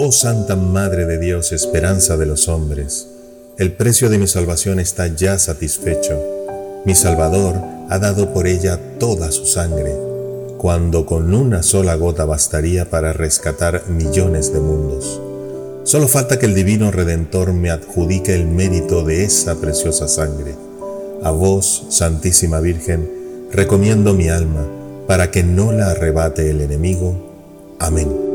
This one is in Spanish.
Oh Santa Madre de Dios, esperanza de los hombres, el precio de mi salvación está ya satisfecho. Mi Salvador ha dado por ella toda su sangre, cuando con una sola gota bastaría para rescatar millones de mundos. Solo falta que el Divino Redentor me adjudique el mérito de esa preciosa sangre. A vos, Santísima Virgen, recomiendo mi alma para que no la arrebate el enemigo. Amén.